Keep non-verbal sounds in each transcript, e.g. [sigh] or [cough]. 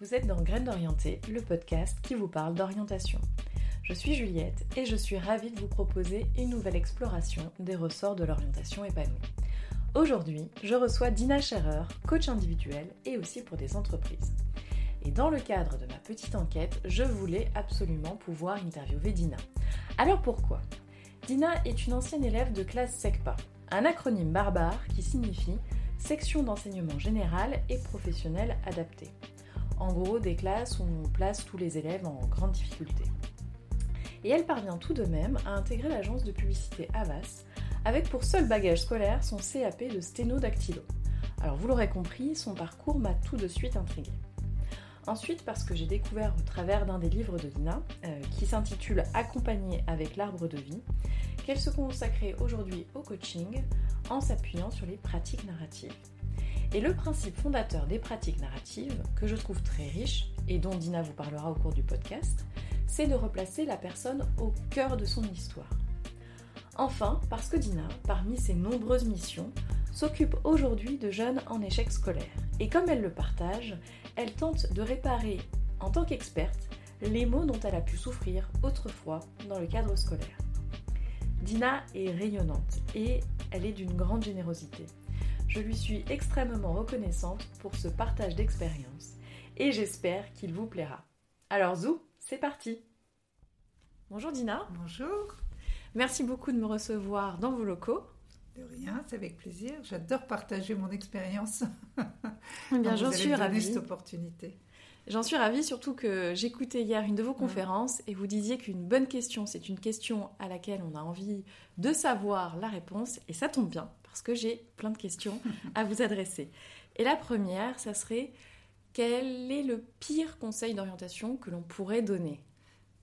Vous êtes dans Graines d'Orienté, le podcast qui vous parle d'orientation. Je suis Juliette et je suis ravie de vous proposer une nouvelle exploration des ressorts de l'orientation épanouie. Aujourd'hui, je reçois Dina Scherer, coach individuel et aussi pour des entreprises. Et dans le cadre de ma petite enquête, je voulais absolument pouvoir interviewer Dina. Alors pourquoi? Dina est une ancienne élève de classe SECPA, un acronyme barbare qui signifie Section d'enseignement général et professionnel adapté. En gros, des classes où on place tous les élèves en grande difficulté. Et elle parvient tout de même à intégrer l'agence de publicité Avas avec pour seul bagage scolaire son CAP de sténodactylo. Alors vous l'aurez compris, son parcours m'a tout de suite intriguée. Ensuite, parce que j'ai découvert au travers d'un des livres de Dina, euh, qui s'intitule Accompagner avec l'arbre de vie, qu'elle se consacrait aujourd'hui au coaching en s'appuyant sur les pratiques narratives. Et le principe fondateur des pratiques narratives, que je trouve très riche et dont Dina vous parlera au cours du podcast, c'est de replacer la personne au cœur de son histoire. Enfin, parce que Dina, parmi ses nombreuses missions, s'occupe aujourd'hui de jeunes en échec scolaire. Et comme elle le partage, elle tente de réparer, en tant qu'experte, les maux dont elle a pu souffrir autrefois dans le cadre scolaire. Dina est rayonnante et elle est d'une grande générosité. Je lui suis extrêmement reconnaissante pour ce partage d'expérience et j'espère qu'il vous plaira. Alors Zou, c'est parti Bonjour Dina. Bonjour. Merci beaucoup de me recevoir dans vos locaux. De rien, c'est avec plaisir. J'adore partager mon expérience. [laughs] Bien, j'en suis ravie. cette opportunité. J'en suis ravie, surtout que j'écoutais hier une de vos conférences et vous disiez qu'une bonne question, c'est une question à laquelle on a envie de savoir la réponse. Et ça tombe bien, parce que j'ai plein de questions à vous adresser. Et la première, ça serait quel est le pire conseil d'orientation que l'on pourrait donner?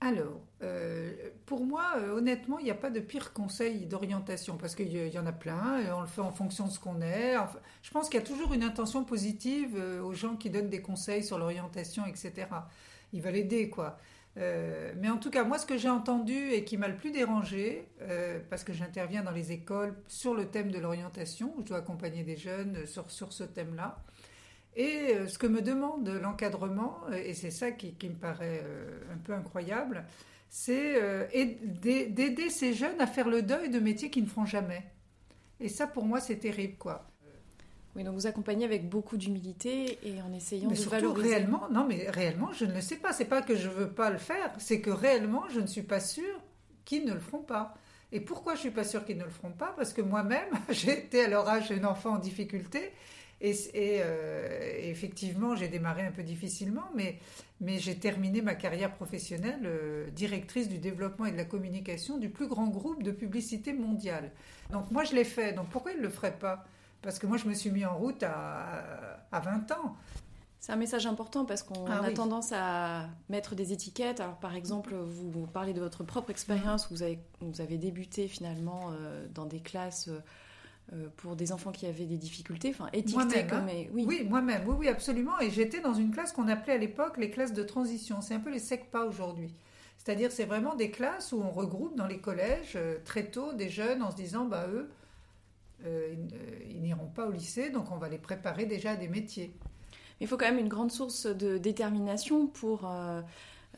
Alors, euh, pour moi, euh, honnêtement, il n'y a pas de pire conseil d'orientation parce qu'il y en a plein on le fait en fonction de ce qu'on est. je pense qu'il y a toujours une intention positive euh, aux gens qui donnent des conseils sur l'orientation, etc. Ils veulent aider, quoi. Mais en tout cas, moi, ce que j'ai entendu et qui m'a le plus dérangé, parce que j'interviens dans les écoles sur le thème de l'orientation, où je dois accompagner des jeunes sur, sur ce thème-là, et euh, ce que me demande l'encadrement, euh, et c'est ça qui, me paraît euh, un peu incroyable, c'est d'aider ces jeunes à faire le deuil de métiers qu'ils ne feront jamais. Et ça, pour moi, c'est terrible, quoi. Oui, donc vous accompagnez avec beaucoup d'humilité et en essayant mais de surtout, valoriser. réellement, non, mais réellement, je ne le sais pas. C'est pas que je veux pas le faire, c'est que réellement, je ne suis pas sûre qu'ils ne le feront pas. Et pourquoi je suis pas sûre qu'ils ne le feront pas? Parce que moi-même, [laughs] j'ai été à leur âge un enfant en difficulté et, euh, effectivement, j'ai démarré un peu difficilement, mais, mais j'ai terminé ma carrière professionnelle euh, directrice du développement et de la communication du plus grand groupe de publicité mondiale. Donc moi, je l'ai fait. Donc pourquoi il ne le ferait pas? Parce que moi, je me suis mis en route à, à 20 ans. C'est un message important parce qu'on ah a tendance à mettre des étiquettes. Alors, par exemple, vous, parlez de votre propre expérience. Vous avez, vous avez débuté finalement euh, dans des classes euh, pour des enfants qui avaient des difficultés, enfin étiquetés comme... Hein. Oui, oui moi-même, oui, oui, absolument. Et j'étais dans une classe qu'on appelait à l'époque les classes de transition. C'est un peu les SECPA aujourd'hui. C'est-à-dire, c'est vraiment des classes où on regroupe dans les collèges euh, très tôt des jeunes en se disant, bah eux, euh, ils n'iront pas au lycée, donc on va les préparer déjà à des métiers. il faut quand même une grande source de détermination pour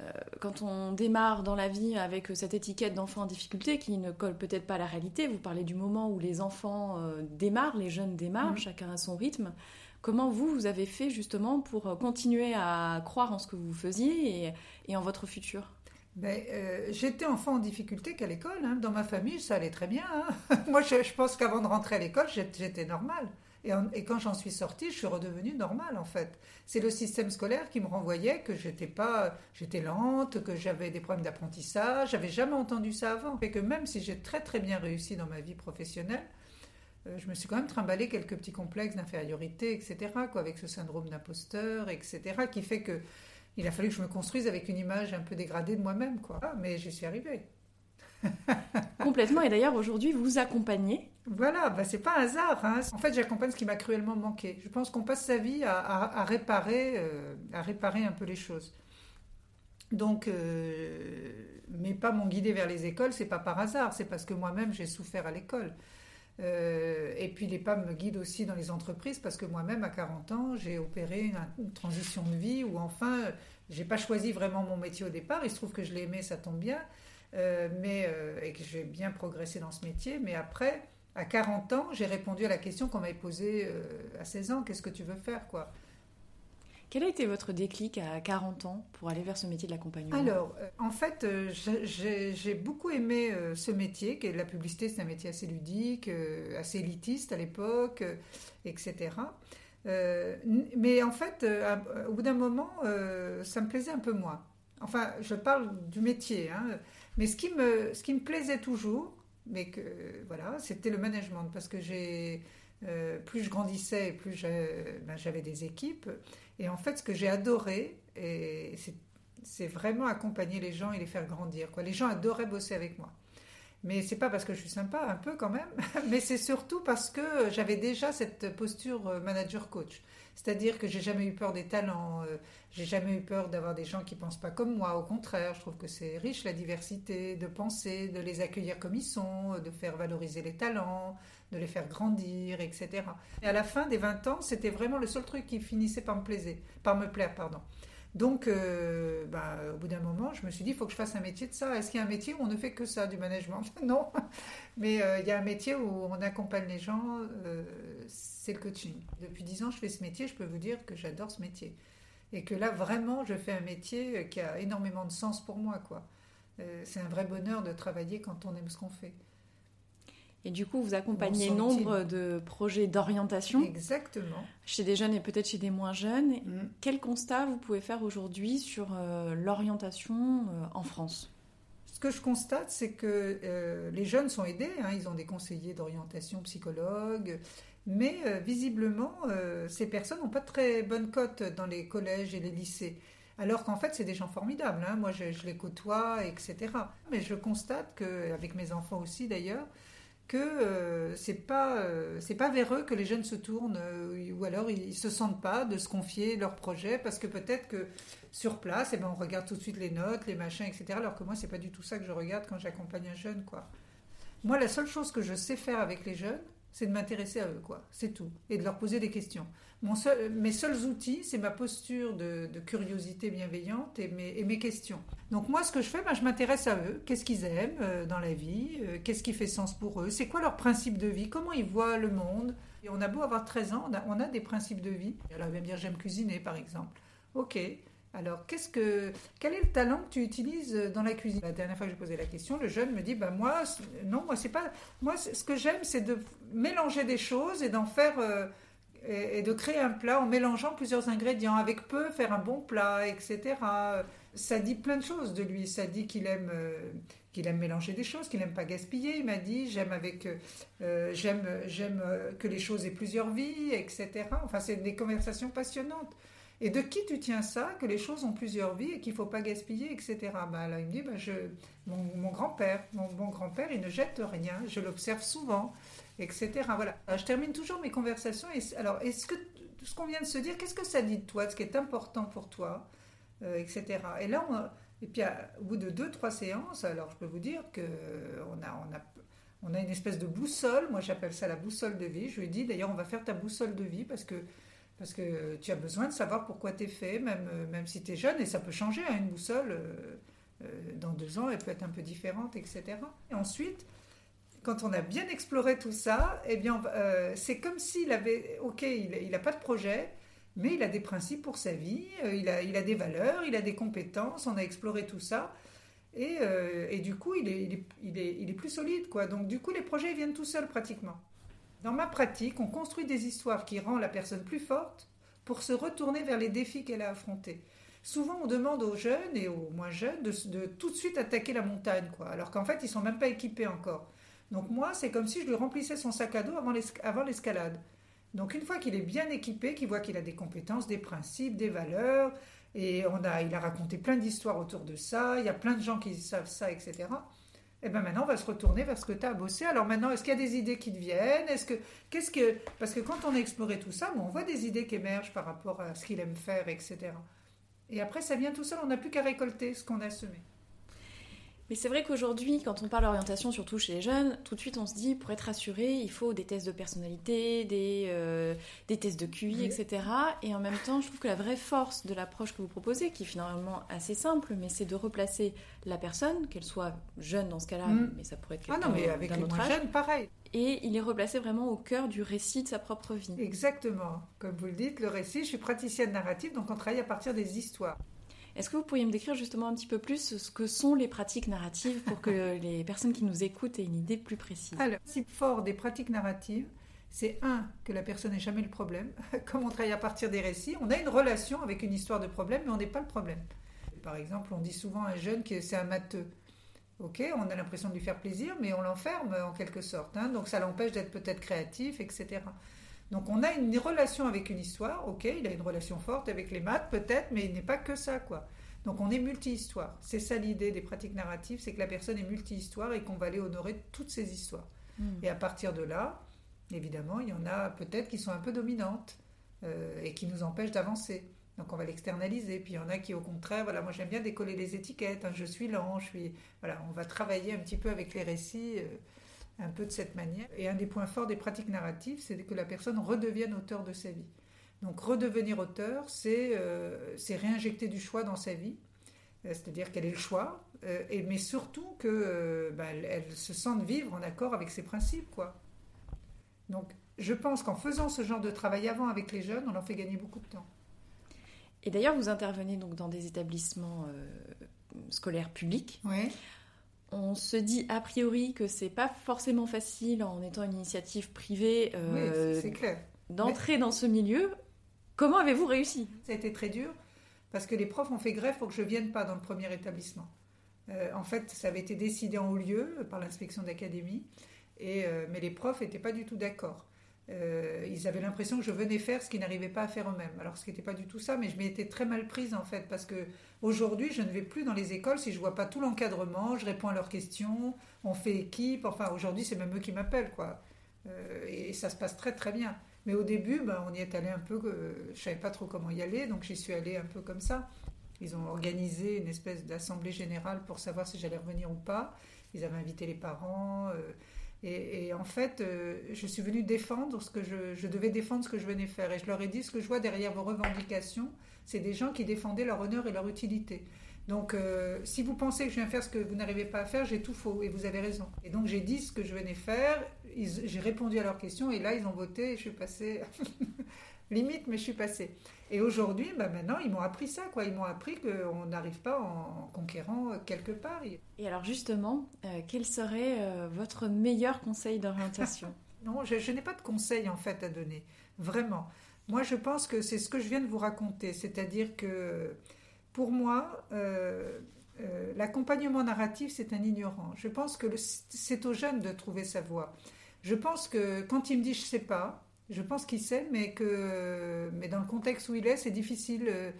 euh, quand on démarre dans la vie avec cette étiquette d'enfant en difficulté qui ne colle peut-être pas à la réalité, vous parlez du moment où les enfants euh, démarrent, les jeunes démarrent, mm. chacun a son rythme. Comment vous, vous avez fait justement pour euh, continuer à croire en ce que vous faisiez et, en votre futur? Ben, J'étais enfant en difficulté qu'à l'école. Hein. Dans ma famille, ça allait très bien. Hein. [laughs] Moi, je, pense qu'avant de rentrer à l'école, j'étais normale. Et, quand j'en suis sortie, je suis redevenue normale en fait. C'est le système scolaire qui me renvoyait que j'étais pas, j'étais lente, que j'avais des problèmes d'apprentissage. J'avais jamais entendu ça avant. Et que même si j'ai très très bien réussi dans ma vie professionnelle, euh, je me suis quand même trimballé quelques petits complexes d'infériorité, etc. Avec ce syndrome d'imposteur, etc. Qui fait que il a fallu que je me construise avec une image un peu dégradée de moi-même, quoi. mais j'y suis arrivée. [laughs] Complètement. Et d'ailleurs, aujourd'hui, vous accompagnez. Voilà, bah, c'est pas un hasard. Hein. En fait, j'accompagne ce qui m'a cruellement manqué. Je pense qu'on passe sa vie à, réparer, euh, à réparer un peu les choses. Donc, euh, mais pas mon guider vers les écoles, c'est pas par hasard. C'est parce que moi-même, j'ai souffert à l'école. Et puis les PAM me guident aussi dans les entreprises parce que moi-même, à 40 ans, j'ai opéré une, transition de vie où enfin, j'ai pas choisi vraiment mon métier au départ. Il se trouve que je l'ai aimé, ça tombe bien. Euh, mais, euh, et que j'ai bien progressé dans ce métier. Mais après, à 40 ans, j'ai répondu à la question qu'on m'avait posée euh, à 16 ans, qu'est-ce que tu veux faire quoi? Quel a été votre déclic à 40 ans pour aller vers ce métier de l'accompagnement? Alors, en fait, j'ai beaucoup aimé ce métier, qui est la publicité, c'est un métier assez ludique, assez élitiste à l'époque, etc. mais en fait, au bout d'un moment, ça me plaisait un peu moins. Enfin, je parle du métier. Hein. Mais ce qui me, ce qui me plaisait toujours, mais que voilà, c'était le management parce que j'ai euh, plus je grandissais, plus ben, j'avais des équipes. Et en fait, ce que j'ai adoré, c'est vraiment accompagner les gens et les faire grandir. Quoi. Les gens adoraient bosser avec moi. Mais c'est pas parce que je suis sympa, un peu quand même, [laughs] mais c'est surtout parce que j'avais déjà cette posture euh, manager-coach. C'est-à-dire que j'ai jamais eu peur des talents, euh, j'ai jamais eu peur d'avoir des gens qui pensent pas comme moi. Au contraire, je trouve que c'est riche la diversité de penser, de les accueillir comme ils sont, de faire valoriser les talents, de les faire grandir, etc. Et à la fin des 20 ans, c'était vraiment le seul truc qui finissait par me plaire, par me plaire, pardon. Donc, euh, bah, au bout d'un moment, je me suis dit, il faut que je fasse un métier de ça. Est-ce qu'il y a un métier où on ne fait que ça, du management? [laughs] Non. Mais euh, il y a un métier où on accompagne les gens, euh, c'est le coaching. Depuis dix ans, je fais ce métier, je peux vous dire que j'adore ce métier. Et que là, vraiment, je fais un métier qui a énormément de sens pour moi. quoi. c'est un vrai bonheur de travailler quand on aime ce qu'on fait. Et du coup, vous accompagnez nombre de projets d'orientation. Exactement. Chez des jeunes et peut-être chez des moins jeunes. Mm. Quel constat vous pouvez faire aujourd'hui sur euh, l'orientation euh, en France? Ce que je constate, c'est que euh, les jeunes sont aidés. Hein. ils ont des conseillers d'orientation, psychologues. Mais visiblement, ces personnes n'ont pas de très bonne cote dans les collèges et les lycées. Alors qu'en fait, c'est des gens formidables. Hein. Moi, je, je, les côtoie, etc. Mais je constate qu'avec mes enfants aussi, d'ailleurs, que euh, c'est pas euh, c'est pas vers eux que les jeunes se tournent euh, ou alors ils, se sentent pas de se confier leur projet parce que peut-être que sur place eh ben on regarde tout de suite les notes les machins etc alors que moi c'est pas du tout ça que je regarde quand j'accompagne un jeune quoi. Moi la seule chose que je sais faire avec les jeunes c'est de m'intéresser à eux, quoi. C'est tout. Et de leur poser des questions. Mon seul, mes seuls outils, c'est ma posture de, curiosité bienveillante et mes, questions. Donc moi, ce que je fais, ben, je m'intéresse à eux. Qu'est-ce qu'ils aiment euh, dans la vie? Euh, Qu'est-ce qui fait sens pour eux? C'est quoi leur principe de vie? Comment ils voient le monde? Et on a beau avoir 13 ans, on a, des principes de vie. Alors, il va me dire, j'aime cuisiner, par exemple. Ok. Alors, qu'est-ce que, quel est le talent que tu utilises dans la cuisine? La dernière fois que j'ai posé la question, le jeune me dit bah moi, non, moi c'est pas, moi ce que j'aime, c'est de mélanger des choses et d'en faire euh, et, de créer un plat en mélangeant plusieurs ingrédients avec peu, faire un bon plat, etc. Ça dit plein de choses de lui. Ça dit qu'il aime. Euh, qu'il aime mélanger des choses, qu'il n'aime pas gaspiller. Il m'a dit j'aime avec euh, j'aime j'aime que les choses aient plusieurs vies, etc. Enfin, c'est des conversations passionnantes. Et de qui tu tiens ça, que les choses ont plusieurs vies et qu'il ne faut pas gaspiller, etc. Bah, là, il me dit, bah, je, mon, grand-père, mon, grand-père, il ne jette rien, je l'observe souvent, etc. Voilà. je termine toujours mes conversations. Et, alors, est-ce que ce qu'on vient de se dire, qu'est-ce que ça dit de toi, ce qui est important pour toi, euh, etc. Et là, et puis au bout de deux, trois séances, alors je peux vous dire que on a, on a, on a une espèce de boussole. Moi, j'appelle ça la boussole de vie. Je lui dit, d'ailleurs, on va faire ta boussole de vie parce que parce que tu as besoin de savoir pourquoi tu es fait, même, euh, même si tu es jeune, et ça peut changer. hein, une boussole, euh, euh, dans deux ans, elle peut être un peu différente, etc. Et ensuite, quand on a bien exploré tout ça, eh bien, c'est comme s'il avait, ok, il n'a pas de projet, mais il a des principes pour sa vie, il, a, il a des valeurs, il a des compétences, on a exploré tout ça. Et, et du coup, il est, il, est, il, est, il est plus solide. quoi. Donc, du coup, les projets viennent tout seuls pratiquement. Dans ma pratique, on construit des histoires qui rendent la personne plus forte pour se retourner vers les défis qu'elle a affrontés. Souvent, on demande aux jeunes et aux moins jeunes de, tout de suite attaquer la montagne, quoi, alors qu'en fait, ils sont même pas équipés encore. Donc moi, c'est comme si je lui remplissais son sac à dos avant l'escalade. Donc une fois qu'il est bien équipé, qu'il voit qu'il a des compétences, des principes, des valeurs, et on a, il a raconté plein d'histoires autour de ça, il y a plein de gens qui savent ça, etc. Et eh bien maintenant, on va se retourner vers ce que tu as bossé. Alors maintenant, est-ce qu'il y a des idées qui te viennent? Est-ce que, qu'est-ce que, Parce que quand on a exploré tout ça, on voit des idées qui émergent par rapport à ce qu'il aime faire, etc. Et après, ça vient tout seul, on n'a plus qu'à récolter ce qu'on a semé. Mais c'est vrai qu'aujourd'hui, quand on parle d'orientation, surtout chez les jeunes, tout de suite on se dit, pour être rassuré, il faut des tests de personnalité, des, euh, des tests de QI, etc. Et en même temps, je trouve que la vraie force de l'approche que vous proposez, qui est finalement assez simple, mais c'est de replacer la personne, qu'elle soit jeune dans ce cas-là, mm. mais ça pourrait être quelqu'un ah non, mais avec les moins jeunes, pareil. Et il est replacé vraiment au cœur du récit de sa propre vie. Exactement. Comme vous le dites, le récit, je suis praticienne narrative, donc on travaille à partir des histoires. Est-ce que vous pourriez me décrire justement un petit peu plus ce que sont les pratiques narratives pour que [laughs] les personnes qui nous écoutent aient une idée plus précise? Alors, le principe fort des pratiques narratives, c'est un, que la personne n'est jamais le problème. [laughs] Comme on travaille à partir des récits, on a une relation avec une histoire de problème, mais on n'est pas le problème. Par exemple, on dit souvent à un jeune que c'est un matheux. Ok, on a l'impression de lui faire plaisir, mais on l'enferme en quelque sorte. Hein. donc ça l'empêche d'être peut-être créatif, etc. Donc on a une relation avec une histoire, ok, il a une relation forte avec les maths peut-être, mais il n'est pas que ça, quoi. Donc on est multi-histoire. C'est ça l'idée des pratiques narratives, c'est que la personne est multi-histoire et qu'on va aller honorer toutes ces histoires. Hmm. Et à partir de là, évidemment, il y en a peut-être qui sont un peu dominantes euh, et qui nous empêchent d'avancer. Donc on va l'externaliser. Puis il y en a qui au contraire, voilà, moi j'aime bien décoller les étiquettes. Hein. je suis lent, je suis, voilà, on va travailler un petit peu avec les récits. Euh, un peu de cette manière. Et un des points forts des pratiques narratives, c'est que la personne redevienne auteur de sa vie. Donc redevenir auteur, c'est euh, réinjecter du choix dans sa vie, euh, c'est-à-dire qu'elle ait le choix, euh, et, mais surtout qu'elle bah, elle se sente vivre en accord avec ses principes. quoi. Donc je pense qu'en faisant ce genre de travail avant avec les jeunes, on leur fait gagner beaucoup de temps. Et d'ailleurs, vous intervenez donc dans des établissements scolaires publics. Oui on se dit a priori que c'est pas forcément facile en étant une initiative privée euh, d'entrer dans ce milieu. Comment avez-vous réussi? Ça a été très dur parce que les profs ont fait grève pour que je vienne pas dans le premier établissement. Euh, en fait, ça avait été décidé en haut lieu par l'inspection d'académie, et euh, mais les profs n'étaient pas du tout d'accord. Euh, ils avaient l'impression que je venais faire ce qu'ils n'arrivaient pas à faire eux-mêmes. Alors ce n'était pas du tout ça, mais je m'y étais très mal prise en fait, parce que aujourd'hui je ne vais plus dans les écoles si je vois pas tout l'encadrement, je réponds à leurs questions, on fait équipe. Enfin aujourd'hui c'est même eux qui m'appellent quoi, euh, et, ça se passe très très bien. Mais au début, ben, on y est allé un peu, euh, je savais pas trop comment y aller, donc j'y suis allée un peu comme ça. Ils ont organisé une espèce d'assemblée générale pour savoir si j'allais revenir ou pas. Ils avaient invité les parents. Et, en fait, euh, je suis venue défendre ce que je, devais défendre, ce que je venais faire. Et je leur ai dit ce que je vois derrière vos revendications, c'est des gens qui défendaient leur honneur et leur utilité. Donc, euh, si vous pensez que je viens faire ce que vous n'arrivez pas à faire, j'ai tout faux et vous avez raison. Et donc, j'ai dit ce que je venais faire, j'ai répondu à leurs questions et là, ils ont voté et je suis passée [laughs] limite, mais je suis passée. Et aujourd'hui, bah maintenant, ils m'ont appris ça, quoi. Ils m'ont appris qu'on n'arrive pas en conquérant quelque part. Et alors justement, euh, quel serait euh, votre meilleur conseil d'orientation? [laughs] Non, je, n'ai pas de conseil en fait à donner, vraiment. Moi, je pense que c'est ce que je viens de vous raconter, c'est-à-dire que pour moi, euh, l'accompagnement narratif, c'est un ignorant. Je pense que c'est aux jeunes de trouver sa voie. Je pense que quand il me dit je sais pas, je pense qu'il sait, mais que mais dans le contexte où il est, c'est difficile euh,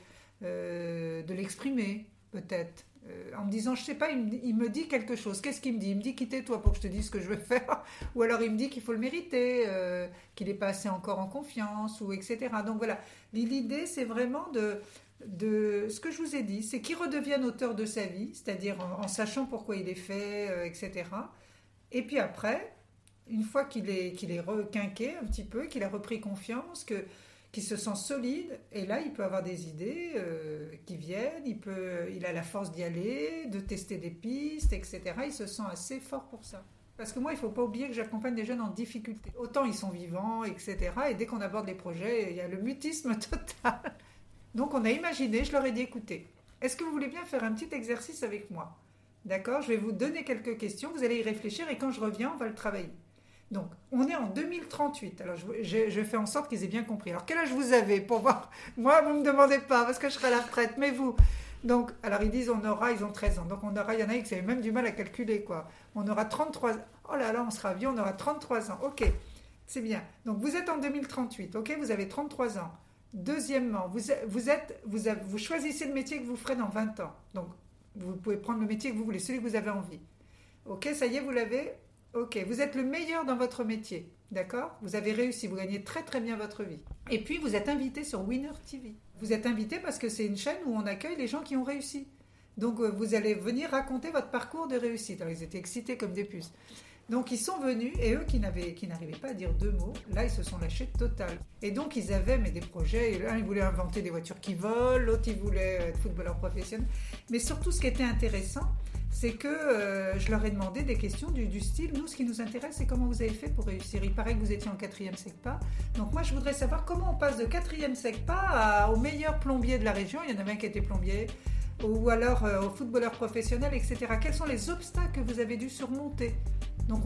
euh, de l'exprimer, peut-être. Euh, en me disant, je sais pas, il me, dit quelque chose. Qu'est-ce qu'il me dit? Il me dit quittez-toi pour que je te dise ce que je veux faire. [laughs] ou alors il me dit qu'il faut le mériter, qu'il n'est pas assez encore en confiance, ou etc. Donc voilà, l'idée, c'est vraiment de, de ce que je vous ai dit, c'est qu'il redevienne auteur de sa vie, c'est-à-dire en, sachant pourquoi il est fait, etc. Et puis après, une fois qu'il est, requinqué un petit peu, qu'il a repris confiance, qu'il se sent solide, et là, il peut avoir des idées euh, qui viennent, il, il a la force d'y aller, de tester des pistes, etc. Il se sent assez fort pour ça. Parce que moi, il ne faut pas oublier que j'accompagne des jeunes en difficulté. Autant ils sont vivants, etc. Et dès qu'on aborde les projets, il y a le mutisme [laughs] total. Donc on a imaginé, je leur ai dit, écoutez, est-ce que vous voulez bien faire un petit exercice avec moi? D'accord Je vais vous donner quelques questions, vous allez y réfléchir et quand je reviens, on va le travailler. Donc, on est en 2038. Alors, je, fais en sorte qu'ils aient bien compris. Alors, quel âge vous avez pour [laughs] Moi, vous ne me demandez pas parce que je serai à la retraite, mais vous Donc, alors ils disent on aura, ils ont 13 ans. Donc, on aura, il y en a qui avaient même du mal à calculer, quoi. On aura 33 Oh là là, on sera vieux, on aura 33 ans. Ok, c'est bien. Donc, vous êtes en 2038, ok Vous avez 33 ans. Deuxièmement, vous, êtes, vous choisissez le métier que vous ferez dans 20 ans. Donc, vous pouvez prendre le métier que vous voulez, celui que vous avez envie. Ok, ça y est, vous l'avez Ok, vous êtes le meilleur dans votre métier, d'accord? Vous avez réussi, vous gagnez très très bien votre vie. Et puis vous êtes invité sur Winner TV. Vous êtes invité parce que c'est une chaîne où on accueille les gens qui ont réussi. Donc euh, vous allez venir raconter votre parcours de réussite. Alors ils étaient excités comme des puces. Donc ils sont venus et eux qui n'arrivaient pas à dire deux mots, là ils se sont lâchés total. Et donc ils avaient mais des projets. L'un il voulait inventer des voitures qui volent, l'autre il voulait être footballeur professionnel. Mais surtout ce qui était intéressant, c'est que euh, je leur ai demandé des questions du, style, nous, ce qui nous intéresse, c'est comment vous avez fait pour réussir. Il paraît que vous étiez en quatrième SECPA. Donc moi, je voudrais savoir comment on passe de quatrième SECPA au meilleur plombier de la région. Il y en avait un qui était plombier, ou alors euh, au footballeur professionnel, etc. Quels sont les obstacles que vous avez dû surmonter? Donc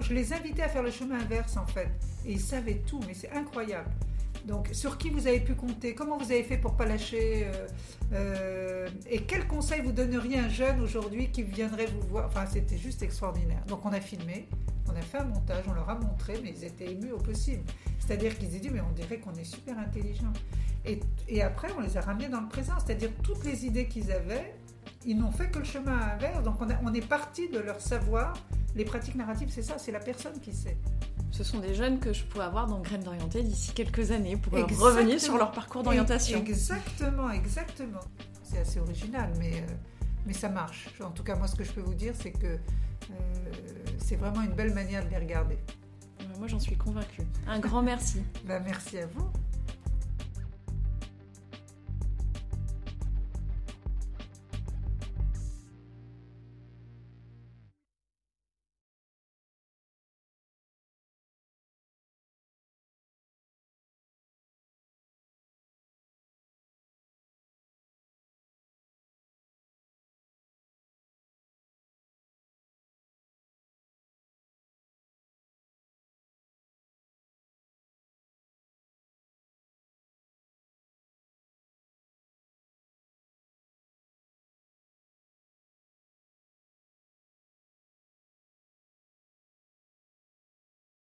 je, les invitais à faire le chemin inverse en fait. Et ils savaient tout, mais c'est incroyable. Donc sur qui vous avez pu compter? Comment vous avez fait pour pas lâcher euh, euh, Et quel conseil vous donneriez à un jeune aujourd'hui qui viendrait vous voir? Enfin, c'était juste extraordinaire. Donc on a filmé, on a fait un montage, on leur a montré, mais ils étaient émus au possible. C'est-à-dire qu'ils ont dit, mais on dirait qu'on est super intelligent. Et, après, on les a ramenés dans le présent. C'est-à-dire toutes les idées qu'ils avaient, ils n'ont fait que le chemin inverse. Donc on, on est parti de leur savoir les pratiques narratives, c'est ça, c'est la personne qui sait. Ce sont des jeunes que je pourrais avoir dans Graines d'orienté d'ici quelques années pour revenir sur leur parcours d'orientation. Exactement, exactement. C'est assez original, mais, euh, mais ça marche. En tout cas, moi, ce que je peux vous dire, c'est que euh, c'est vraiment une belle manière de les regarder. Moi, j'en suis convaincue. Un grand merci. [laughs] Ben, merci à vous.